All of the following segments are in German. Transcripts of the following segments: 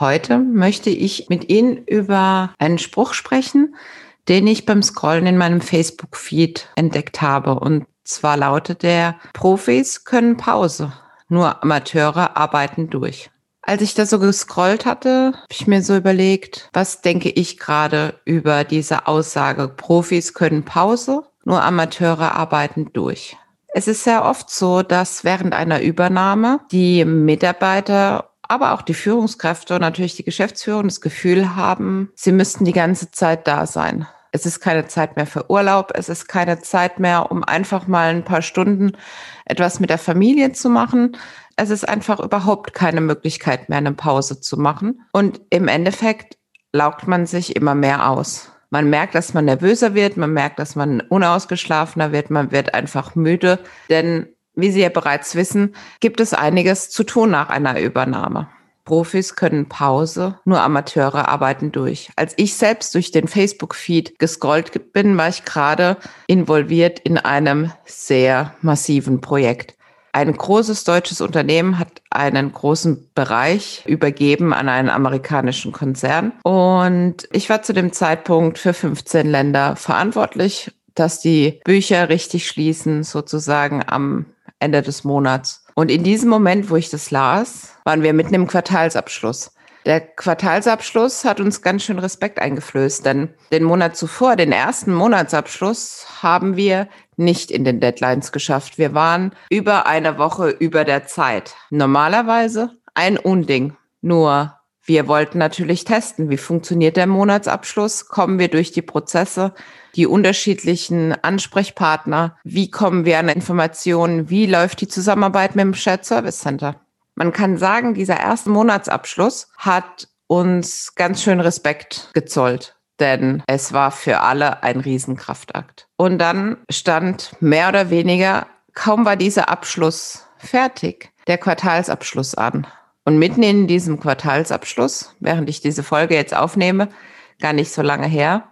Heute möchte ich mit Ihnen über einen Spruch sprechen, den ich beim Scrollen in meinem Facebook-Feed entdeckt habe. Und zwar lautet der, Profis können Pause, nur Amateure arbeiten durch. Als ich da so gescrollt hatte, habe ich mir so überlegt, was denke ich gerade über diese Aussage, Profis können Pause, nur Amateure arbeiten durch. Es ist sehr oft so, dass während einer Übernahme die Mitarbeiter aber auch die Führungskräfte und natürlich die Geschäftsführung das Gefühl haben, sie müssten die ganze Zeit da sein. Es ist keine Zeit mehr für Urlaub. Es ist keine Zeit mehr, um einfach mal ein paar Stunden etwas mit der Familie zu machen. Es ist einfach überhaupt keine Möglichkeit mehr, eine Pause zu machen. Und im Endeffekt laugt man sich immer mehr aus. Man merkt, dass man nervöser wird, man merkt, dass man unausgeschlafener wird, man wird einfach müde, denn wie Sie ja bereits wissen, gibt es einiges zu tun nach einer Übernahme. Profis können Pause, nur Amateure arbeiten durch. Als ich selbst durch den Facebook-Feed gescrollt bin, war ich gerade involviert in einem sehr massiven Projekt. Ein großes deutsches Unternehmen hat einen großen Bereich übergeben an einen amerikanischen Konzern. Und ich war zu dem Zeitpunkt für 15 Länder verantwortlich, dass die Bücher richtig schließen, sozusagen am Ende des Monats. Und in diesem Moment, wo ich das las, waren wir mitten im Quartalsabschluss. Der Quartalsabschluss hat uns ganz schön Respekt eingeflößt, denn den Monat zuvor, den ersten Monatsabschluss, haben wir nicht in den Deadlines geschafft. Wir waren über eine Woche über der Zeit. Normalerweise ein Unding. Nur wir wollten natürlich testen, wie funktioniert der Monatsabschluss, kommen wir durch die Prozesse, die unterschiedlichen Ansprechpartner, wie kommen wir an Informationen, wie läuft die Zusammenarbeit mit dem Shared Service Center. Man kann sagen, dieser erste Monatsabschluss hat uns ganz schön Respekt gezollt, denn es war für alle ein Riesenkraftakt. Und dann stand mehr oder weniger, kaum war dieser Abschluss fertig, der Quartalsabschluss an. Und mitten in diesem Quartalsabschluss, während ich diese Folge jetzt aufnehme, gar nicht so lange her,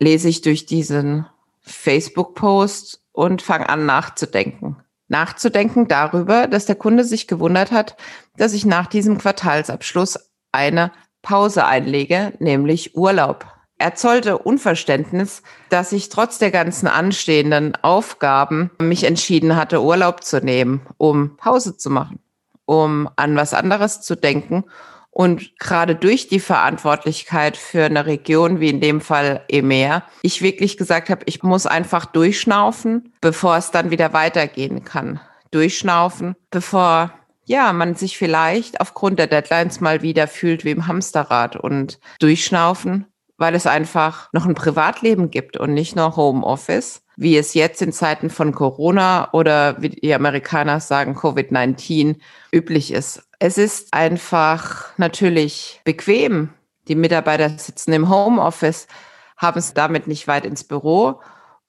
lese ich durch diesen Facebook-Post und fange an nachzudenken. Nachzudenken darüber, dass der Kunde sich gewundert hat, dass ich nach diesem Quartalsabschluss eine Pause einlege, nämlich Urlaub. Er zollte Unverständnis, dass ich trotz der ganzen anstehenden Aufgaben mich entschieden hatte, Urlaub zu nehmen, um Pause zu machen, um an was anderes zu denken. Und gerade durch die Verantwortlichkeit für eine Region, wie in dem Fall EMEA, ich wirklich gesagt habe, ich muss einfach durchschnaufen, bevor es dann wieder weitergehen kann. Durchschnaufen, bevor ja, man sich vielleicht aufgrund der Deadlines mal wieder fühlt wie im Hamsterrad. Und durchschnaufen, weil es einfach noch ein Privatleben gibt und nicht nur Homeoffice, wie es jetzt in Zeiten von Corona oder wie die Amerikaner sagen Covid-19 üblich ist. Es ist einfach natürlich bequem. Die Mitarbeiter sitzen im Homeoffice, haben es damit nicht weit ins Büro.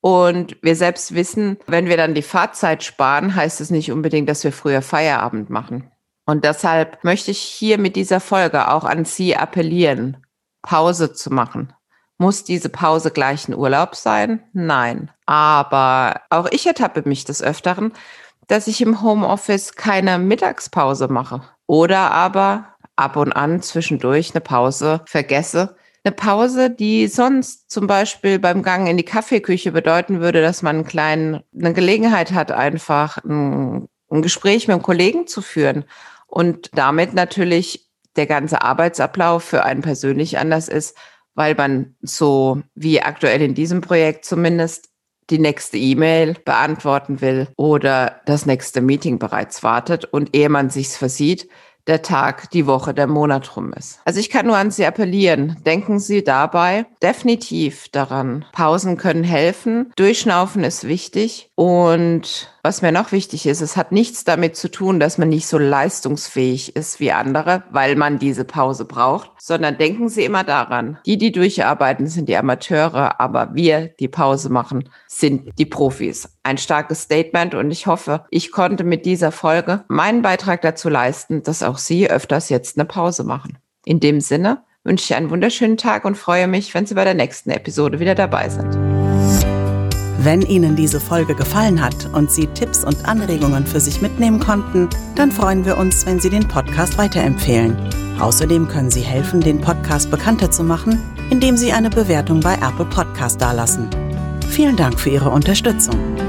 Und wir selbst wissen, wenn wir dann die Fahrzeit sparen, heißt es nicht unbedingt, dass wir früher Feierabend machen. Und deshalb möchte ich hier mit dieser Folge auch an Sie appellieren, Pause zu machen. Muss diese Pause gleich ein Urlaub sein? Nein. Aber auch ich ertappe mich des Öfteren, dass ich im Homeoffice keine Mittagspause mache. Oder aber ab und an zwischendurch eine Pause vergesse. Eine Pause, die sonst zum Beispiel beim Gang in die Kaffeeküche bedeuten würde, dass man einen kleinen, eine Gelegenheit hat, einfach ein, ein Gespräch mit einem Kollegen zu führen und damit natürlich der ganze Arbeitsablauf für einen persönlich anders ist, weil man so wie aktuell in diesem Projekt zumindest die nächste E-Mail beantworten will oder das nächste Meeting bereits wartet. Und ehe man sich's versieht, der Tag, die Woche, der Monat rum ist. Also ich kann nur an Sie appellieren. Denken Sie dabei definitiv daran. Pausen können helfen. Durchschnaufen ist wichtig. Und was mir noch wichtig ist, es hat nichts damit zu tun, dass man nicht so leistungsfähig ist wie andere, weil man diese Pause braucht, sondern denken Sie immer daran, die, die durcharbeiten, sind die Amateure, aber wir, die Pause machen, sind die Profis. Ein starkes Statement und ich hoffe, ich konnte mit dieser Folge meinen Beitrag dazu leisten, dass auch Sie öfters jetzt eine Pause machen. In dem Sinne wünsche ich einen wunderschönen Tag und freue mich, wenn Sie bei der nächsten Episode wieder dabei sind. Wenn Ihnen diese Folge gefallen hat und Sie Tipps und Anregungen für sich mitnehmen konnten, dann freuen wir uns, wenn Sie den Podcast weiterempfehlen. Außerdem können Sie helfen, den Podcast bekannter zu machen, indem Sie eine Bewertung bei Apple Podcast dalassen. Vielen Dank für Ihre Unterstützung.